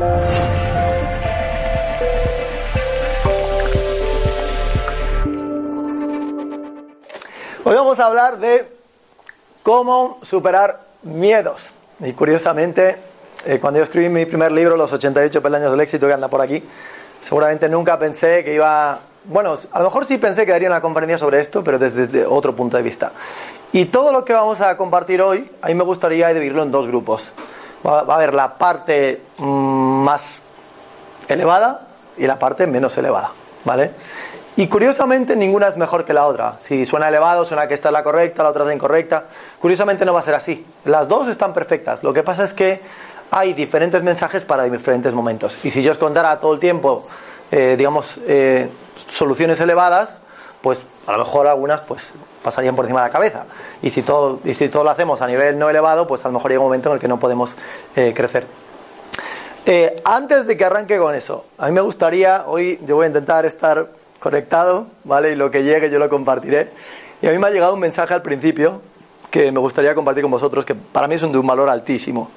Hoy vamos a hablar de cómo superar miedos. Y curiosamente, eh, cuando yo escribí mi primer libro, Los 88 peldaños del éxito, que anda por aquí, seguramente nunca pensé que iba... Bueno, a lo mejor sí pensé que daría una conferencia sobre esto, pero desde, otro punto de vista. Y todo lo que vamos a compartir hoy, a mí me gustaría dividirlo en dos grupos. Va, va a haber la parte mm, más elevada y la parte menos elevada, ¿vale? Y curiosamente ninguna es mejor que la otra. Si suena elevado, suena que esta es la correcta, la otra es la incorrecta. Curiosamente no va a ser así. Las dos están perfectas. Lo que pasa es que hay diferentes mensajes para diferentes momentos. Y si yo os contara todo el tiempo, eh, digamos, eh, soluciones elevadas, pues a lo mejor algunas pues pasarían por encima de la cabeza. Y si todo, y si todo lo hacemos a nivel no elevado, pues a lo mejor llega un momento en el que no podemos eh, crecer. antes de que arranque con eso, a mí me gustaría, hoy yo voy a intentar estar conectado, ¿vale? Y lo que llegue yo lo compartiré. Y a mí me ha llegado un mensaje al principio que me gustaría compartir con vosotros, que para mí es un de un valor altísimo.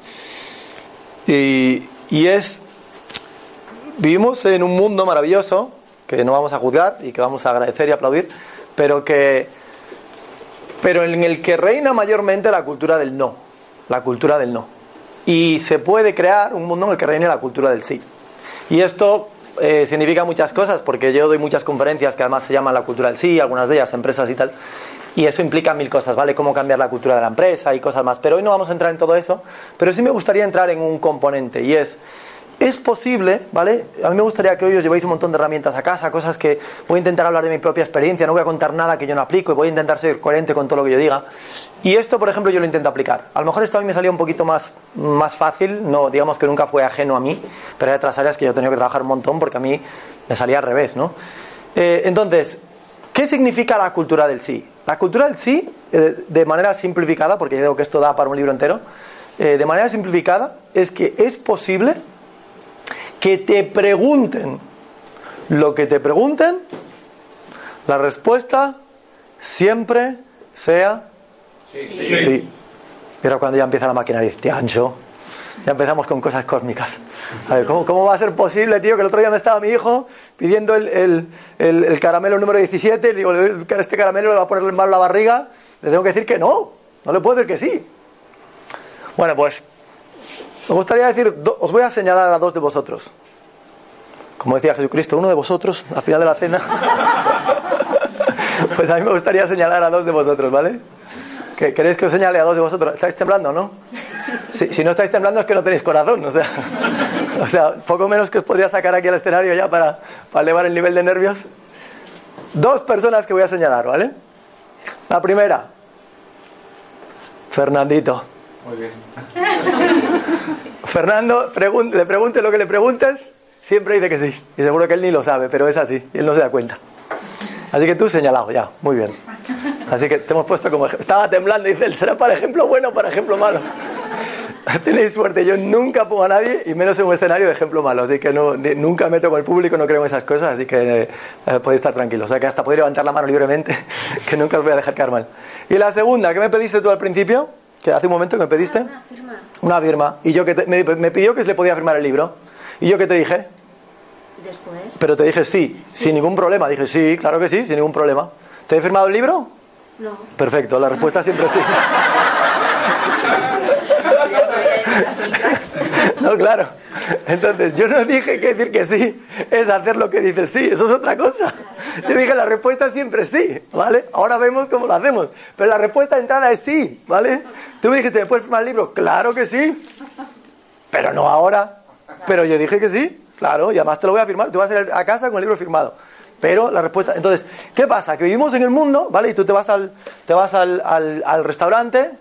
Y, y es, vivimos en un mundo maravilloso, que no vamos a juzgar y que vamos a agradecer y aplaudir, pero que pero en el que reina mayormente la cultura del no, la cultura del no. Y se puede crear un mundo en el que reine la cultura del sí. Y esto eh, significa muchas cosas, porque yo doy muchas conferencias que además se llaman la cultura del sí, algunas de ellas empresas y tal, y eso implica mil cosas, ¿vale? Cómo cambiar la cultura de la empresa y cosas más. Pero hoy no vamos a entrar en todo eso, pero sí me gustaría entrar en un componente, y es, es posible, ¿vale? A mí me gustaría que hoy os llevéis un montón de herramientas a casa, cosas que voy a intentar hablar de mi propia experiencia, no voy a contar nada que yo no aplico y voy a intentar ser coherente con todo lo que yo diga. Y esto, por ejemplo, yo lo intento aplicar. A lo mejor esto a mí me salía un poquito más, más fácil, no digamos que nunca fue ajeno a mí, pero hay otras áreas que yo he tenido que trabajar un montón porque a mí me salía al revés, ¿no? Eh, entonces, ¿qué significa la cultura del sí? La cultura del sí, eh, de manera simplificada, porque yo digo que esto da para un libro entero, eh, de manera simplificada, es que es posible que te pregunten lo que te pregunten, la respuesta siempre sea sí. sí. Cuando ya empieza la maquinaria, te ancho, ya empezamos con cosas cósmicas. A ver, ¿cómo, ¿cómo, va a ser posible, tío, que el otro día me estaba mi hijo pidiendo el, el, el, caramelo número 17, y digo, este caramelo le va a poner mal la barriga, le tengo que decir que no, no le puedo decir que sí. Bueno, pues me gustaría decir, os voy a señalar a dos de vosotros. Como decía Jesucristo, uno de vosotros, al final de la cena. pues a mí me gustaría señalar a dos de vosotros, ¿vale? ¿Queréis que os señale a dos de vosotros? ¿Estáis temblando, no? Si, si, no estáis temblando es que no tenéis corazón, o sea, o sea, poco menos que os podría sacar aquí al escenario ya para, para elevar el nivel de nervios. Dos personas que voy a señalar, ¿vale? La primera, Fernandito. Muy bien. Fernando, le pregunte lo que le preguntes, siempre dice que sí. Y seguro que él ni lo sabe, pero es así, y él no se da cuenta. Así que tú señalado, ya, muy bien. Así que te hemos puesto como Estaba temblando dice, él será para ejemplo bueno o para ejemplo malo. Tenéis suerte, yo nunca pongo a nadie y menos en un escenario de ejemplo malo, así que no, nunca meto con el público, no creo en esas cosas, así que eh, podéis estar tranquilos. O sea que hasta podéis levantar la mano libremente, que nunca os voy a dejar caer mal. Y la segunda, ¿qué me pediste tú al principio? Que hace un momento que me pediste. Una firma. Una firma. Y yo que me, me pidió que se le podía firmar el libro. ¿Y yo qué te dije? Después. Pero te dije sí, sin ningún problema. Dije sí, claro que sí, sin ningún problema. ¿Te he firmado el libro? No. Perfecto, la respuesta siempre sí. No, claro. Entonces, yo no dije que decir que sí es hacer lo que dice sí, eso es otra cosa. Yo dije la respuesta siempre sí, ¿vale? Ahora vemos cómo lo hacemos. Pero la respuesta de entrada es sí, ¿vale? Tú me dijiste, ¿me puedes firmar el libro? Claro que sí. Pero no ahora. Pero yo dije que sí. Claro, y además te lo voy a firmar, te vas a ir a casa con el libro firmado. Pero la respuesta, entonces, ¿qué pasa? Que vivimos en el mundo, ¿vale? Y tú te vas al, te vas al, al, restaurante,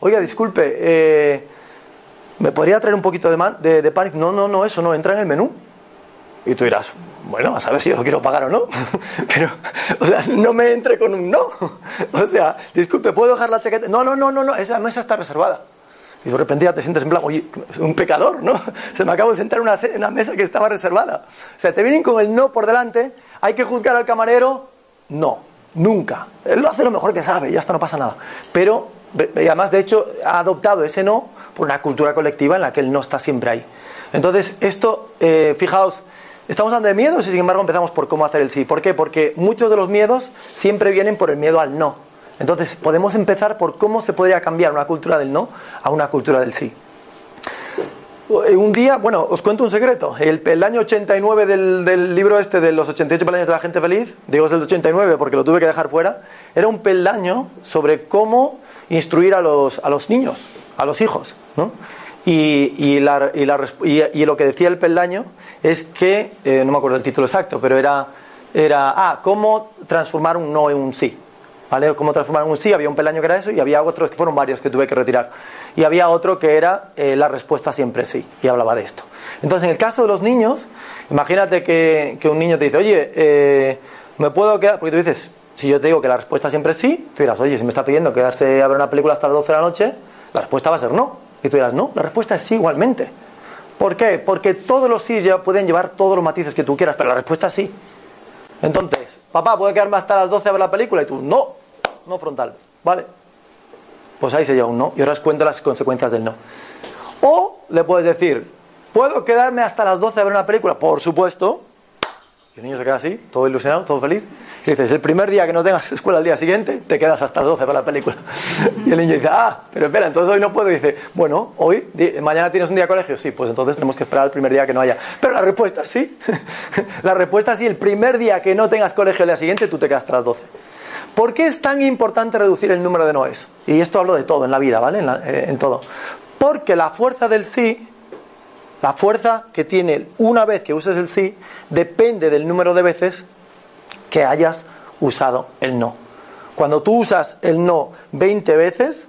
oiga, disculpe, eh, ¿me podría traer un poquito de, de, pan? No, no, no, eso no, entra en el menú. Y tú dirás, bueno, a saber si yo lo quiero pagar o no. Pero, o sea, no me entre con un no. O sea, disculpe, ¿puedo dejar la chaqueta? No, no, no, no, no, esa mesa está reservada. Y de repente ya te sientes en plan, oye, un pecador, ¿no? Se me acabo de sentar en una, mesa que estaba reservada. O sea, te vienen con el no por delante, hay que juzgar al camarero, no, nunca. Él lo hace lo mejor que sabe, ya está, no pasa nada. Pero, y además, de hecho, ha adoptado ese no por una cultura colectiva en la que el no está siempre ahí. Entonces, esto, eh, fijaos, estamos hablando de miedos y sin embargo empezamos por cómo hacer el sí. ¿Por qué? Porque muchos de los miedos siempre vienen por el miedo al no. Entonces, podemos empezar por cómo se podría cambiar una cultura del no a una cultura del sí. Eh, un día, bueno, os cuento un secreto. El, año 89 del, del, libro este de los 88 peldaños de la gente feliz, digo es el 89 porque lo tuve que dejar fuera, era un peldaño sobre cómo instruir a los, a los niños, a los hijos, Y, y, la, y, y, lo que decía el peldaño es que, eh, no me acuerdo el título exacto, pero era, era, ah, cómo transformar un no en un sí. ¿Vale? Cómo transformar un sí, había un peldaño que era eso y había otros que fueron varios que tuve que retirar. Y había otro que era eh, la respuesta siempre sí, y hablaba de esto. Entonces, en el caso de los niños, imagínate que, que un niño te dice, oye, eh, ¿me puedo quedar? Porque tú dices, si yo te digo que la respuesta siempre es sí, tú dirás, oye, si me está pidiendo quedarse a ver una película hasta las 12 de la noche, la respuesta va a ser no. Y tú dirás, no, la respuesta es sí igualmente. ¿Por qué? Porque todos los sí ya pueden llevar todos los matices que tú quieras, pero la respuesta es sí. Entonces, papá, ¿puede quedarme hasta las 12 a ver la película? Y tú, no, no frontal, ¿vale? Pues ahí se lleva un no. Y ahora os cuento las consecuencias del no. O le puedes decir, ¿puedo quedarme hasta las 12 a ver una película? Por supuesto. Y el niño se queda así, todo ilusionado, todo feliz. Y dices, el primer día que no tengas escuela al día siguiente, te quedas hasta las 12 para la película. Y el niño dice, ah, pero espera, entonces hoy no puedo. Y dice, bueno, hoy, mañana tienes un día de colegio. Sí, pues entonces tenemos que esperar el primer día que no haya. Pero la respuesta es sí. la respuesta es sí, el primer día que no tengas colegio al día siguiente, tú te quedas hasta las 12. ¿Por qué es tan importante reducir el número de noes? Y esto hablo de todo en la vida, ¿vale? En, eh, en todo. Porque la fuerza del sí, la fuerza que tiene una vez que uses el sí, depende del número de veces que hayas usado el no. Cuando tú usas el no 20 veces,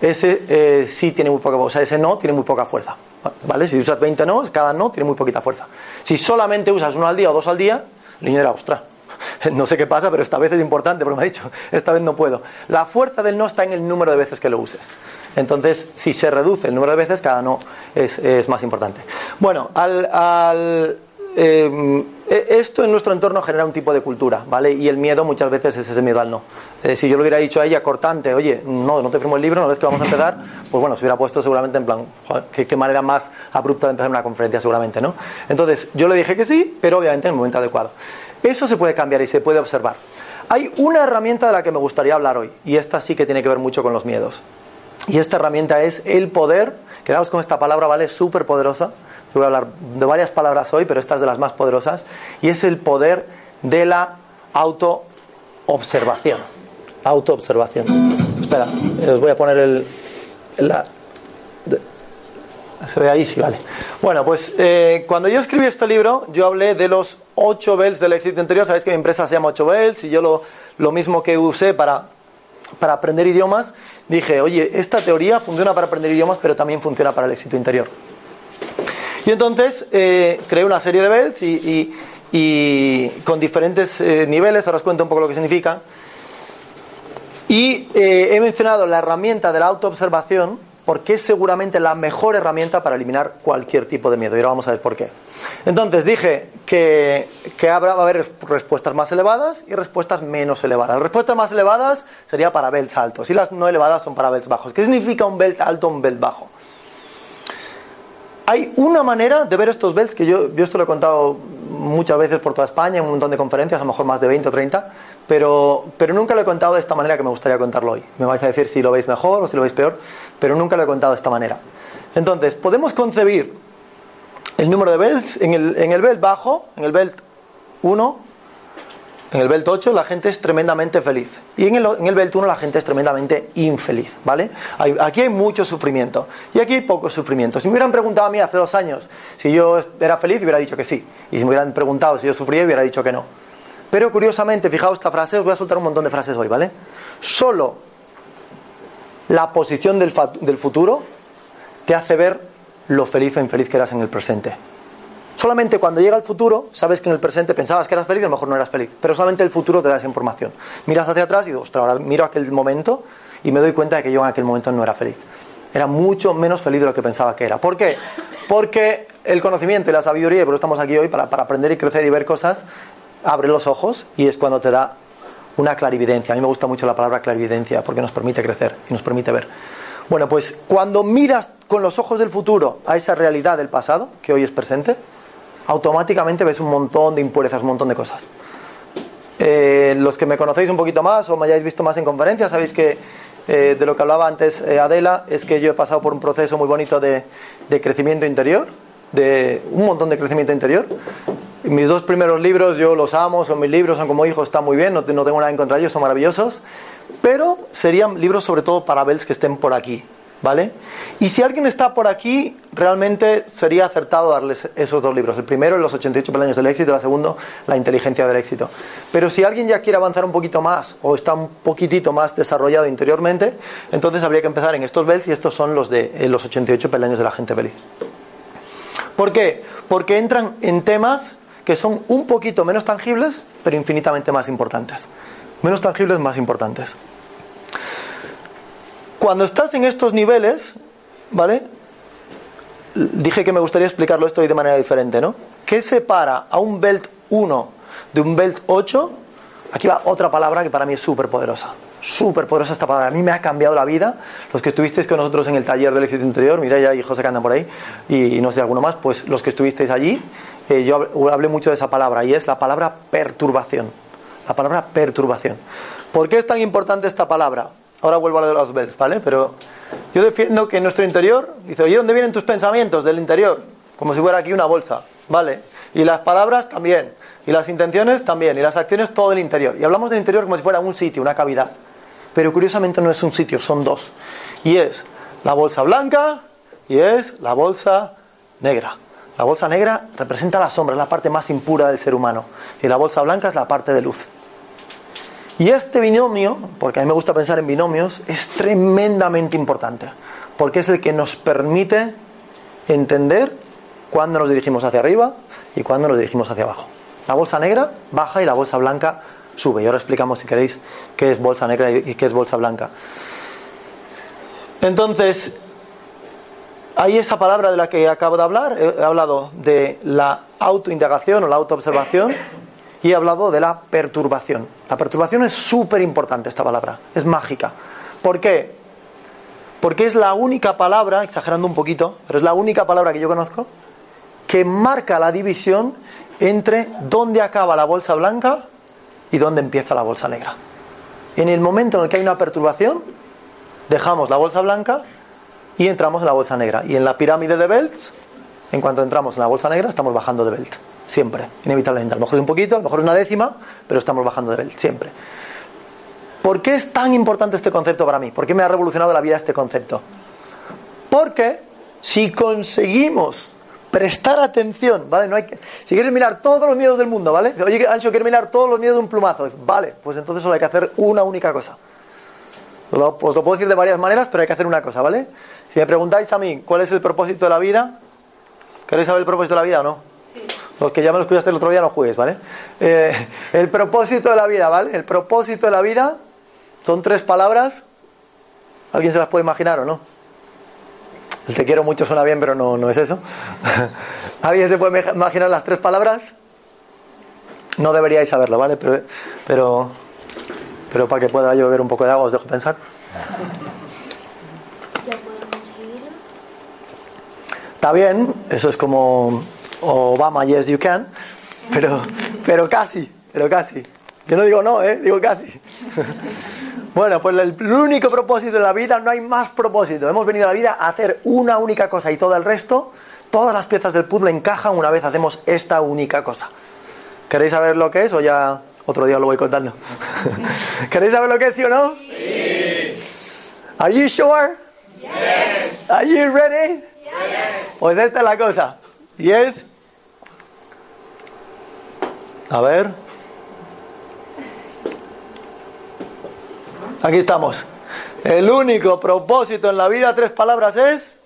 ese eh, sí tiene muy poca, o sea, ese no tiene muy poca fuerza. ¿Vale? Si usas 20 no, cada no tiene muy poquita fuerza. Si solamente usas uno al día o dos al día, niño dirá, ostras, no sé qué pasa, pero esta vez es importante, porque me ha dicho, esta vez no puedo. La fuerza del no está en el número de veces que lo uses. Entonces, si se reduce el número de veces, cada no es, más importante. Bueno, al, al eh, esto en nuestro entorno genera un tipo de cultura, ¿vale? Y el miedo muchas veces es ese miedo al no. Eh, si yo le hubiera dicho a ella cortante, oye, no, no te firmo el libro, no ves que vamos a empezar, pues bueno, se hubiera puesto seguramente en plan, ¿qué, qué manera más abrupta de empezar una conferencia, seguramente, ¿no? Entonces, yo le dije que sí, pero obviamente en el momento adecuado. Eso se puede cambiar y se puede observar. Hay una herramienta de la que me gustaría hablar hoy, y esta sí que tiene que ver mucho con los miedos. Y esta herramienta es el poder, quedaos con esta palabra, ¿vale? Súper poderosa. Voy a hablar de varias palabras hoy, pero esta es de las más poderosas, y es el poder de la autoobservación. Autoobservación. Espera, os voy a poner el, la, se ve ahí, sí, vale. Bueno, pues eh, cuando yo escribí este libro, yo hablé de los 8 bells del éxito interior. Sabéis que mi empresa se llama 8 bells y yo lo, lo mismo que usé para, para aprender idiomas, dije, oye, esta teoría funciona para aprender idiomas, pero también funciona para el éxito interior. Y entonces eh, creé una serie de y, y con diferentes eh, niveles, ahora os cuento un poco lo que significa. Y eh, he mencionado la herramienta de la autoobservación porque es seguramente la mejor herramienta para eliminar cualquier tipo de miedo. Y ahora vamos a ver por qué. Entonces dije que, que habrá, va a haber respuestas más elevadas y respuestas menos elevadas. Las respuestas más elevadas sería para belts altos y las no elevadas son para belts bajos. ¿Qué significa un belt alto o un belt bajo? Hay una manera de ver estos belts que yo, yo esto lo he contado muchas veces por toda España, en un montón de conferencias, a lo mejor más de 20 o 30, pero, pero nunca lo he contado de esta manera que me gustaría contarlo hoy. Me vais a decir si lo veis mejor o si lo veis peor, pero nunca lo he contado de esta manera. Entonces, podemos concebir el número de belts en el, en el belt bajo, en el belt 1, en el belt 8 la gente es tremendamente feliz. Y en el, en el belt 1 la gente es tremendamente infeliz, ¿vale? Aquí hay mucho sufrimiento. Y aquí hay poco sufrimiento. Si me hubieran preguntado a mí hace dos años si yo era feliz, hubiera dicho que sí. Y si me hubieran preguntado si yo sufría, hubiera dicho que no. Pero curiosamente, fijaos esta frase, os voy a soltar un montón de frases hoy, ¿vale? Solo la posición del, del futuro te hace ver lo feliz o infeliz que eras en el presente. Solamente cuando llega el futuro, sabes que en el presente pensabas que eras feliz y a lo mejor no eras feliz. Pero solamente el futuro te da esa información. Miras hacia atrás y dices, ostras, ahora miro aquel momento y me doy cuenta de que yo en aquel momento no era feliz. Era mucho menos feliz de lo que pensaba que era. ¿Por qué? Porque el conocimiento y la sabiduría, y por eso estamos aquí hoy, para, para aprender y crecer y ver cosas, abre los ojos y es cuando te da una clarividencia. A mí me gusta mucho la palabra clarividencia porque nos permite crecer y nos permite ver. Bueno, pues cuando miras con los ojos del futuro a esa realidad del pasado, que hoy es presente, automáticamente ves un montón de impurezas, un montón de cosas. Eh, los que me conocéis un poquito más o me hayáis visto más en conferencias, sabéis que eh, de lo que hablaba antes eh, Adela es que yo he pasado por un proceso muy bonito de, de crecimiento interior, de un montón de crecimiento interior. Mis dos primeros libros yo los amo, son mis libros, son como hijos, están muy bien, no, no tengo nada en contra de ellos, son maravillosos. Pero serían libros sobre todo para Bells que estén por aquí, ¿vale? Y si alguien está por aquí, realmente sería acertado darles esos dos libros. El primero, Los 88 peldaños del éxito, el segundo, La inteligencia del éxito. Pero si alguien ya quiere avanzar un poquito más o está un poquitito más desarrollado interiormente, entonces habría que empezar en estos Bells y estos son los de eh, los 88 peldaños de la gente feliz. ¿Por qué? Porque entran en temas que son un poquito menos tangibles, pero infinitamente más importantes. Menos tangibles, más importantes. Cuando estás en estos niveles, ¿vale? Dije que me gustaría explicarlo esto de manera diferente, ¿no? ¿Qué separa a un belt 1 de un belt 8? Aquí va otra palabra que para mí es súper poderosa. Súper poderosa esta palabra. A mí me ha cambiado la vida. Los que estuvisteis con nosotros en el taller del éxito interior, ya y José que andan por ahí, y, no sé alguno más, pues los que estuvisteis allí, eh, yo hablé mucho de esa palabra y es la palabra perturbación. La palabra perturbación. ¿Por qué es tan importante esta palabra? Ahora vuelvo a lo de los bells, ¿vale? Pero yo defiendo que en nuestro interior, dice, oye, ¿dónde vienen tus pensamientos del interior? Como si fuera aquí una bolsa, ¿vale? Y las palabras también, y las intenciones también, y las acciones todo el interior. Y hablamos del interior como si fuera un sitio, una cavidad. Pero curiosamente no es un sitio, son dos. Y es la bolsa blanca y es la bolsa negra. La bolsa negra representa la sombra, es la parte más impura del ser humano. Y la bolsa blanca es la parte de luz. Y este binomio, porque a mí me gusta pensar en binomios, es tremendamente importante, porque es el que nos permite entender cuándo nos dirigimos hacia arriba y cuándo nos dirigimos hacia abajo. La bolsa negra baja y la bolsa blanca sube. Y ahora explicamos, si queréis, qué es bolsa negra y qué es bolsa blanca. Entonces, hay esa palabra de la que acabo de hablar. He hablado de la autoindagación o la autoobservación y he hablado de la perturbación. La perturbación es súper importante esta palabra, es mágica. ¿Por qué? Porque es la única palabra, exagerando un poquito, pero es la única palabra que yo conozco, que marca la división entre dónde acaba la bolsa blanca y dónde empieza la bolsa negra. En el momento en el que hay una perturbación, dejamos la bolsa blanca y entramos en la bolsa negra. Y en la pirámide de Belts, en cuanto entramos en la bolsa negra, estamos bajando de Belt. Siempre, inevitablemente. A lo mejor es un poquito, a lo mejor es una décima, pero estamos bajando de Belt, siempre. ¿Por qué es tan importante este concepto para mí? ¿Por qué me ha revolucionado la vida este concepto? Porque si conseguimos prestar atención, ¿vale? No hay que, si quieres mirar todos los miedos del mundo, ¿vale? Oye, Ancho, quiero mirar todos los miedos de un plumazo. Vale, pues entonces solo hay que hacer una única cosa. Pues lo puedo decir de varias maneras, pero hay que hacer una cosa, ¿vale? Si me preguntáis a mí cuál es el propósito de la vida, ¿queréis saber el propósito de la vida o no? Los que ya me lo escuchaste el otro día no juegues, ¿vale? Eh, el propósito de la vida, ¿vale? El propósito de la vida son tres palabras. ¿Alguien se las puede imaginar o no? El te quiero mucho suena bien, pero no, no es eso. ¿Alguien se puede imaginar las tres palabras? No deberíais saberlo, ¿vale? Pero, pero, pero para que pueda yo beber un poco de agua os dejo pensar. Está bien, eso es como Obama, yes you can, pero, pero casi, pero casi. Yo no digo no, ¿eh? digo casi. Bueno, pues el único propósito de la vida, no hay más propósito. Hemos venido a la vida a hacer una única cosa y todo el resto, todas las piezas del puzzle encajan una vez hacemos esta única cosa. ¿Queréis saber lo que es o ya otro día lo voy contando? ¿Queréis saber lo que es, sí o no? Sí. Are you sure? Yes. Are you ready? Pues esta es la cosa. Y es... A ver. Aquí estamos. El único propósito en la vida, tres palabras, es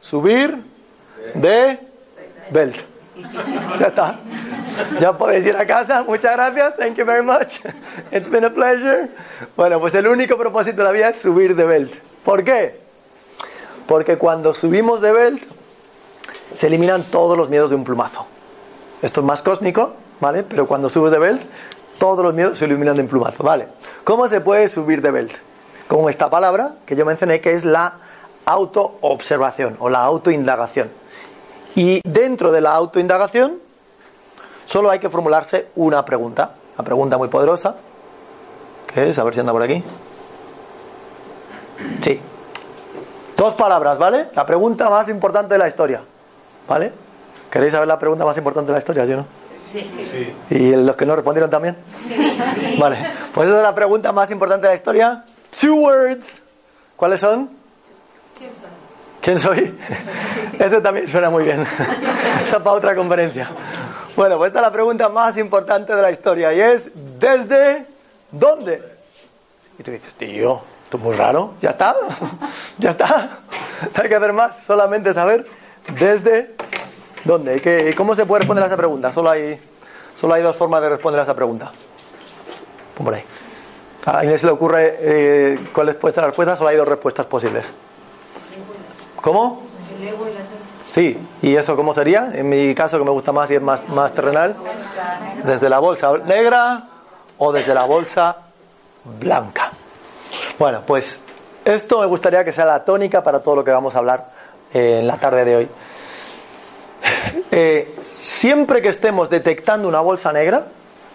subir de belt. Ya está. Ya podéis ir a casa. Muchas gracias. Thank you very much. It's been a pleasure. Bueno, pues el único propósito de la vida es subir de belt. ¿Por qué? Porque cuando subimos de belt, se eliminan todos los miedos de un plumazo. Esto es más cósmico, ¿vale? Pero cuando subes de belt, todos los miedos se eliminan de un plumazo, ¿vale? ¿Cómo se puede subir de belt? Con esta palabra que yo mencioné que es la autoobservación o la autoindagación. Y dentro de la autoindagación solo hay que formularse una pregunta, una pregunta muy poderosa, que es, a ver si anda por aquí. Sí. Dos palabras, ¿vale? La pregunta más importante de la historia, ¿vale? ¿Queréis saber la pregunta más importante de la historia, sí no? Sí. sí. ¿Y los que no respondieron también? Sí. Vale. Pues esa es la pregunta más importante de la historia. Two words. ¿Cuáles son? ¿Quién soy? ¿Quién soy? Eso también suena muy bien. Esa para otra conferencia. Bueno, pues esta es la pregunta más importante de la historia y es ¿desde dónde? Y tú dices, tío, esto es muy raro. ¿Ya está? ¿Ya está? Hay que hacer más, solamente saber desde dónde. ¿Y cómo se puede responder a esa pregunta? Solo hay, solo hay dos formas de responder a esa pregunta. Ahí. ¿A Inés se le ocurre eh, cuál es la respuesta? Solo hay dos respuestas posibles. ¿Cómo? Sí, ¿y eso cómo sería? En mi caso, que me gusta más y es más, más terrenal, desde la bolsa negra o desde la bolsa blanca. Bueno, pues esto me gustaría que sea la tónica para todo lo que vamos a hablar eh, en la tarde de hoy. Eh, siempre que estemos detectando una bolsa negra,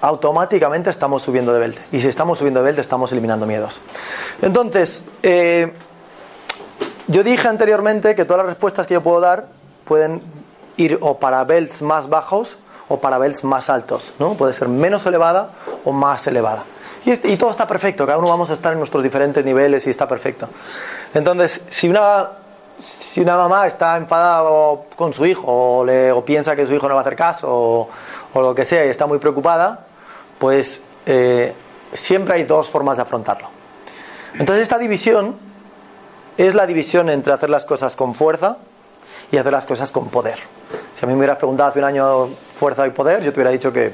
automáticamente estamos subiendo de Belt. Y si estamos subiendo de Belt, estamos eliminando miedos. Entonces, eh, yo dije anteriormente que todas las respuestas que yo puedo dar pueden ir o para belts más bajos o para belts más altos, ¿no? Puede ser menos elevada o más elevada. Y, todo está perfecto, cada uno vamos a estar en nuestros diferentes niveles y está perfecto. Entonces, si una, si una mamá está enfadada con su hijo o, piensa que su hijo no va a hacer caso o, lo que sea y está muy preocupada, pues eh, siempre hay dos formas de afrontarlo. Entonces, esta división es la división entre hacer las cosas con fuerza y hacer las cosas con poder. Si a mí me hubieras preguntado hace un año fuerza y poder, yo te hubiera dicho que,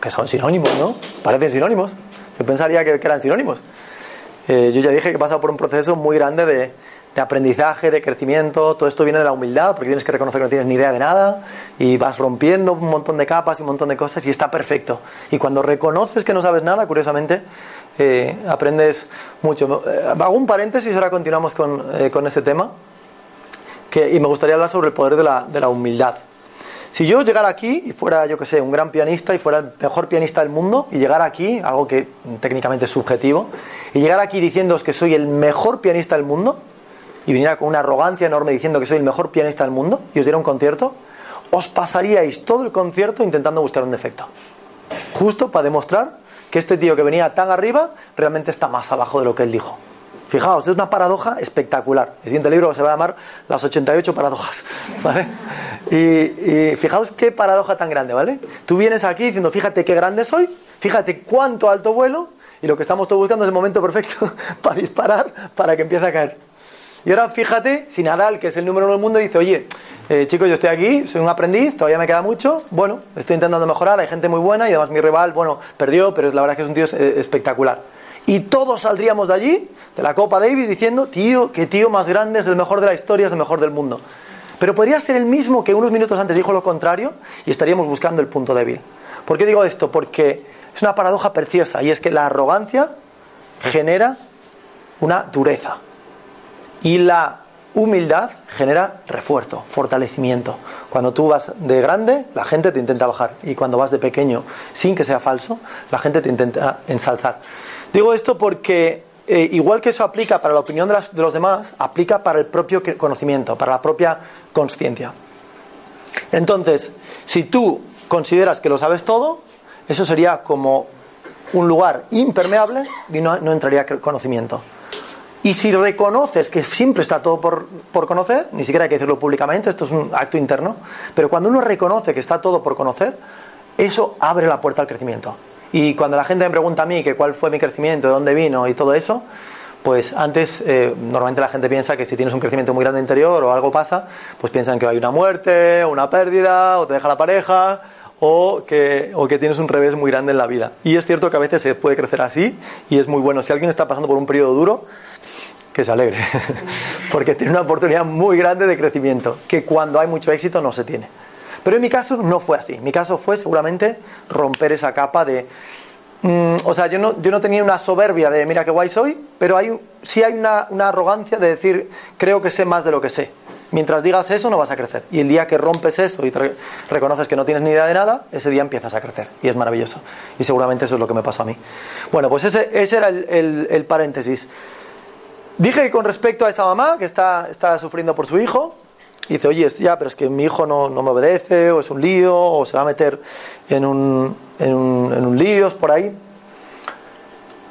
que son sinónimos, ¿no? Parecen sinónimos. Yo pensaría que, eran sinónimos. Eh, yo ya dije que he pasado por un proceso muy grande de, de, aprendizaje, de crecimiento. Todo esto viene de la humildad, porque tienes que reconocer que no tienes ni idea de nada y vas rompiendo un montón de capas y un montón de cosas y está perfecto. Y cuando reconoces que no sabes nada, curiosamente, eh, aprendes mucho. Eh, hago un paréntesis, ahora continuamos con, con ese tema. Y me gustaría hablar sobre el poder de la, de la humildad. Si yo llegara aquí y fuera, yo que sé, un gran pianista y fuera el mejor pianista del mundo y llegara aquí, algo que técnicamente es subjetivo, y llegara aquí diciendo que soy el mejor pianista del mundo y viniera con una arrogancia enorme diciendo que soy el mejor pianista del mundo y os diera un concierto, os pasaríais todo el concierto intentando buscar un defecto. Justo para demostrar que este tío que venía tan arriba realmente está más abajo de lo que él dijo. Fijaos, es una paradoja espectacular. El siguiente libro se va a llamar Las 88 paradojas. ¿vale? Y, fijaos qué paradoja tan grande, ¿vale? Tú vienes aquí diciendo, fíjate qué grande soy, fíjate cuánto alto vuelo, y lo que estamos todos buscando es el momento perfecto para disparar para que empiece a caer. Y ahora fíjate, si Nadal, que es el número uno del mundo, dice, oye, eh, chicos, yo estoy aquí, soy un aprendiz, todavía me queda mucho, bueno, estoy intentando mejorar, hay gente muy buena y además mi rival, bueno, perdió, pero la verdad es que es un tío eh, espectacular. Y todos saldríamos de allí, de la Copa Davis, diciendo, tío, qué tío más grande, es el mejor de la historia, es el mejor del mundo. Pero podría ser el mismo que unos minutos antes dijo lo contrario y estaríamos buscando el punto débil. ¿Por qué digo esto? Porque es una paradoja preciosa y es que la arrogancia genera una dureza y la humildad genera refuerzo, fortalecimiento. Cuando tú vas de grande, la gente te intenta bajar y cuando vas de pequeño, sin que sea falso, la gente te intenta ensalzar. Digo esto porque eh, igual que eso aplica para la opinión de, los demás, aplica para el propio conocimiento, para la propia conciencia. Entonces, si tú consideras que lo sabes todo, eso sería como un lugar impermeable y no, no entraría conocimiento. Y si reconoces que siempre está todo por, por, conocer, ni siquiera hay que decirlo públicamente, esto es un acto interno, pero cuando uno reconoce que está todo por conocer, eso abre la puerta al crecimiento. Y cuando la gente me pregunta a mí que cuál fue mi crecimiento, de dónde vino y todo eso, pues antes eh, normalmente la gente piensa que si tienes un crecimiento muy grande interior o algo pasa, pues piensan que hay una muerte, una pérdida, o te deja la pareja, o que, o que tienes un revés muy grande en la vida. Y es cierto que a veces se puede crecer así y es muy bueno. Si alguien está pasando por un periodo duro, que se alegre, porque tiene una oportunidad muy grande de crecimiento, que cuando hay mucho éxito no se tiene. Pero en mi caso no fue así. Mi caso fue seguramente romper esa capa de mm, o sea, yo no, yo no tenía una soberbia de mira qué guay soy, pero hay, sí hay una, una arrogancia de decir creo que sé más de lo que sé. Mientras digas eso no vas a crecer. Y el día que rompes eso y reconoces que no tienes ni idea de nada, ese día empiezas a crecer. Y es maravilloso. Y seguramente eso es lo que me pasó a mí. Bueno, pues ese, ese era el, el- el paréntesis. Dije que con respecto a esa mamá que está, está sufriendo por su hijo, dice, oye, es- ya, pero es que mi hijo no, no me obedece, o es un lío, o se va a meter en un, en un, en un líos por ahí.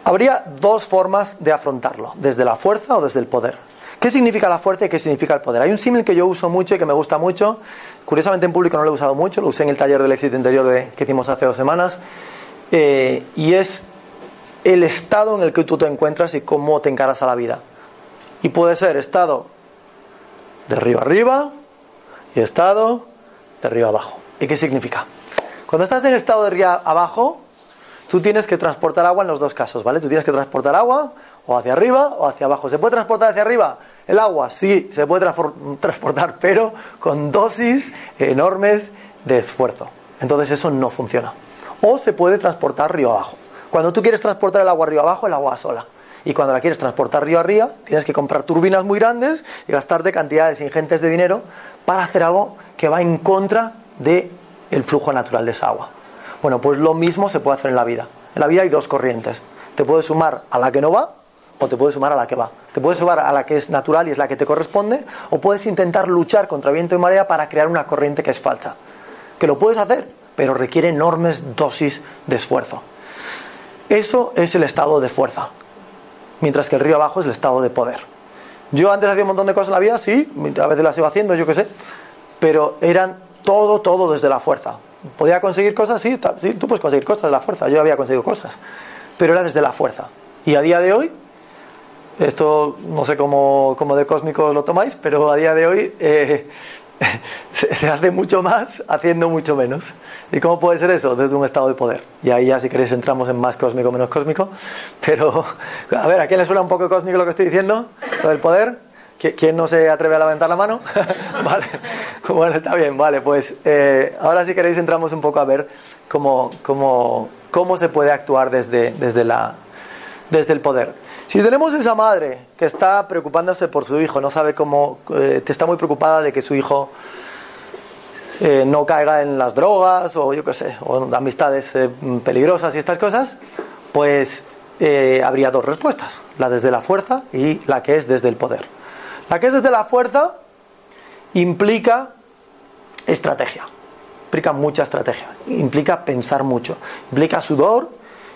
Habría dos formas de afrontarlo, desde la fuerza o desde el poder. ¿Qué significa la fuerza y qué significa el poder? Hay un símil que yo uso mucho y que me gusta mucho. Curiosamente en público no lo he usado mucho, lo usé en el taller del éxito interior de- que hicimos hace dos semanas. eh, y es el estado en el que tú te encuentras y cómo te encaras a la vida. Y puede ser estado de arriba arriba y estado de arriba abajo. ¿Y qué significa? Cuando estás en estado de arriba abajo, tú tienes que transportar agua en los dos casos, ¿vale? Tú tienes que transportar agua o hacia arriba o hacia abajo. ¿Se puede transportar hacia arriba? El agua, sí, se puede transportar, pero con dosis enormes de esfuerzo. Entonces eso no funciona. O se puede transportar río abajo. Cuando tú quieres transportar el agua río abajo, el agua sola. Y cuando la quieres transportar río arriba, tienes que comprar turbinas muy grandes y gastarte cantidades ingentes de dinero para hacer algo que va en contra del el flujo natural de esa agua. Bueno, pues lo mismo se puede hacer en la vida. En la vida hay dos corrientes. Te puedes sumar a la que no va o te puedes sumar a la que va. Te puedes sumar a la que es natural y es la que te corresponde o puedes intentar luchar contra viento y marea para crear una corriente que es falsa. Que lo puedes hacer, pero requiere enormes dosis de esfuerzo. Eso es el estado de fuerza, mientras que el río abajo es el estado de poder. Yo antes hacía un montón de cosas en la vida, sí, a veces las iba haciendo, yo qué sé, pero eran todo, todo desde la fuerza. ¿Podía conseguir cosas? Sí, sí, tú puedes conseguir cosas de la fuerza, yo había conseguido cosas, pero era desde la fuerza. Y a día de hoy, esto no sé cómo, cómo de cósmicos lo tomáis, pero a día de hoy eh, se, hace mucho más haciendo mucho menos. ¿Y cómo puede ser eso? Desde un estado de poder. Y ahí ya si queréis entramos en más cósmico, menos cósmico. Pero, a ver, ¿a quién le suena un poco cósmico lo que estoy diciendo? Lo del poder. ¿Qui- ¿Quién no se atreve a levantar la mano? vale, está bien, vale, pues eh, ahora si queréis entramos un poco a ver cómo, cómo, cómo se puede actuar desde, desde, la, desde el poder. Si tenemos esa madre que está preocupándose por su hijo, no sabe cómo, eh, está muy preocupada de que su hijo eh, no caiga en las drogas o yo qué sé, o amistades eh, peligrosas y estas cosas, pues eh, habría dos respuestas, la desde la fuerza y la que es desde el poder. La que es desde la fuerza implica estrategia, implica mucha estrategia, implica pensar mucho, implica sudor,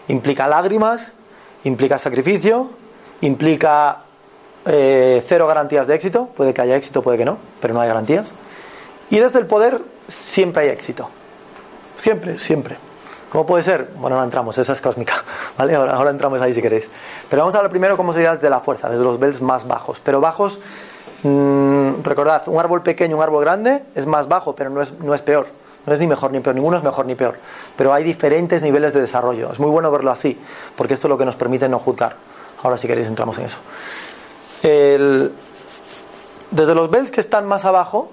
implica lágrimas, implica sacrificio, implica eh, cero garantías de éxito, puede que haya éxito, puede que no, pero no hay garantías. Y desde el poder siempre hay éxito. Siempre, siempre. ¿Cómo puede ser? Bueno, no entramos, esa es cósmica. ¿Vale? Ahora, ahora entramos ahí si queréis. Pero vamos a hablar primero cómo sería desde la fuerza, desde los bells más bajos. Pero bajos, mmm, recordad, un árbol pequeño, un árbol grande es más bajo, pero no es, no es peor. No es ni mejor ni peor, ninguno es mejor ni peor. Pero hay diferentes niveles de desarrollo. Es muy bueno verlo así, porque esto es lo que nos permite no juzgar. Ahora si queréis entramos en eso. Desde los bells que están más abajo,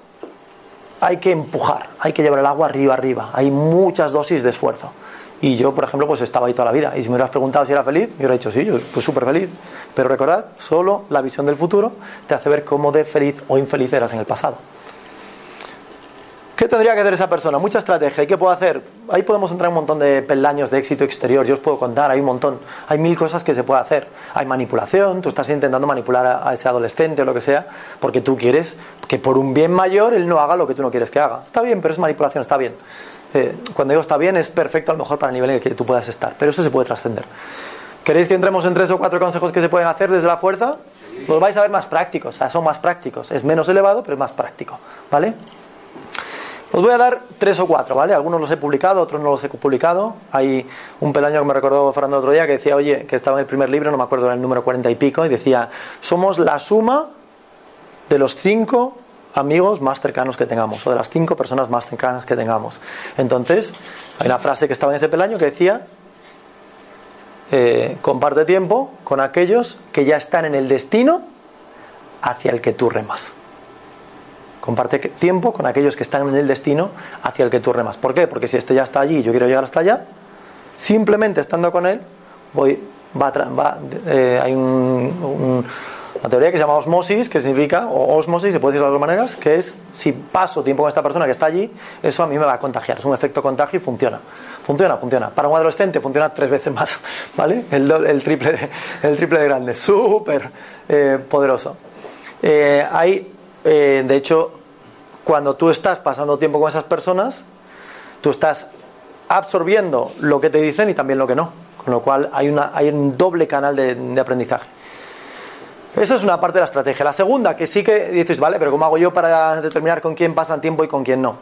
hay que empujar, hay que llevar el agua arriba, arriba. Hay muchas dosis de esfuerzo. Y yo, por ejemplo, pues estaba ahí toda la vida. Y si me hubieras preguntado si era feliz, yo hubiera dicho sí, yo pues súper feliz. Pero recordad, solo la visión del futuro te hace ver cómo de feliz o infeliz eras en el pasado. ¿Qué tendría que hacer esa persona? Mucha estrategia. ¿Y qué puedo hacer? Ahí podemos entrar en un montón de peldaños de éxito exterior. Yo os puedo contar, hay un montón. Hay mil cosas que se puede hacer. Hay manipulación, tú estás intentando manipular a, a ese adolescente o lo que sea, porque tú quieres que por un bien mayor él no haga lo que tú no quieres que haga. Está bien, pero es manipulación, está bien. Eh, cuando digo está bien, es perfecto a lo mejor para el nivel en el que tú puedas estar. Pero eso se puede trascender. ¿Queréis que entremos en tres o cuatro consejos que se pueden hacer desde la fuerza? Los vais a ver más prácticos, o sea, son más prácticos. Es menos elevado, pero es más práctico. ¿Vale? Os voy a dar tres o cuatro, ¿vale? Algunos los he publicado, otros no los he publicado. Hay un peldaño que me recordó Fernando otro día que decía, oye, que estaba en el primer libro, no me acuerdo, era el número cuarenta y pico, y decía, somos la suma de los cinco amigos más cercanos que tengamos, o de las cinco personas más cercanas que tengamos. Entonces, hay una frase que estaba en ese peldaño que decía, eh, comparte tiempo con aquellos que ya están en el destino hacia el que tú remas. Comparte tiempo con aquellos que están en el destino hacia el que tú remas. ¿Por qué? Porque si este ya está allí y yo quiero llegar hasta allá, Simplemente estando con él, voy, va, va eh, hay un, una teoría que se llama osmosis, que significa, o osmosis, se puede decir de dos maneras, que es si paso tiempo con esta persona que está allí, eso a mí me va a contagiar. Es un efecto contagio y funciona. Funciona, funciona. Para un adolescente funciona tres veces más, ¿vale? El, el, triple, el triple de grande. Súper eh, poderoso. Eh, hay, eh, de hecho, cuando tú estás pasando tiempo con esas personas, tú estás absorbiendo lo que te dicen y también lo que no. Con lo cual hay, una, hay un doble canal de aprendizaje. Esa es una parte de la estrategia. La segunda, que sí que dices, vale, pero ¿cómo hago yo para determinar con quién pasan tiempo y con quién no?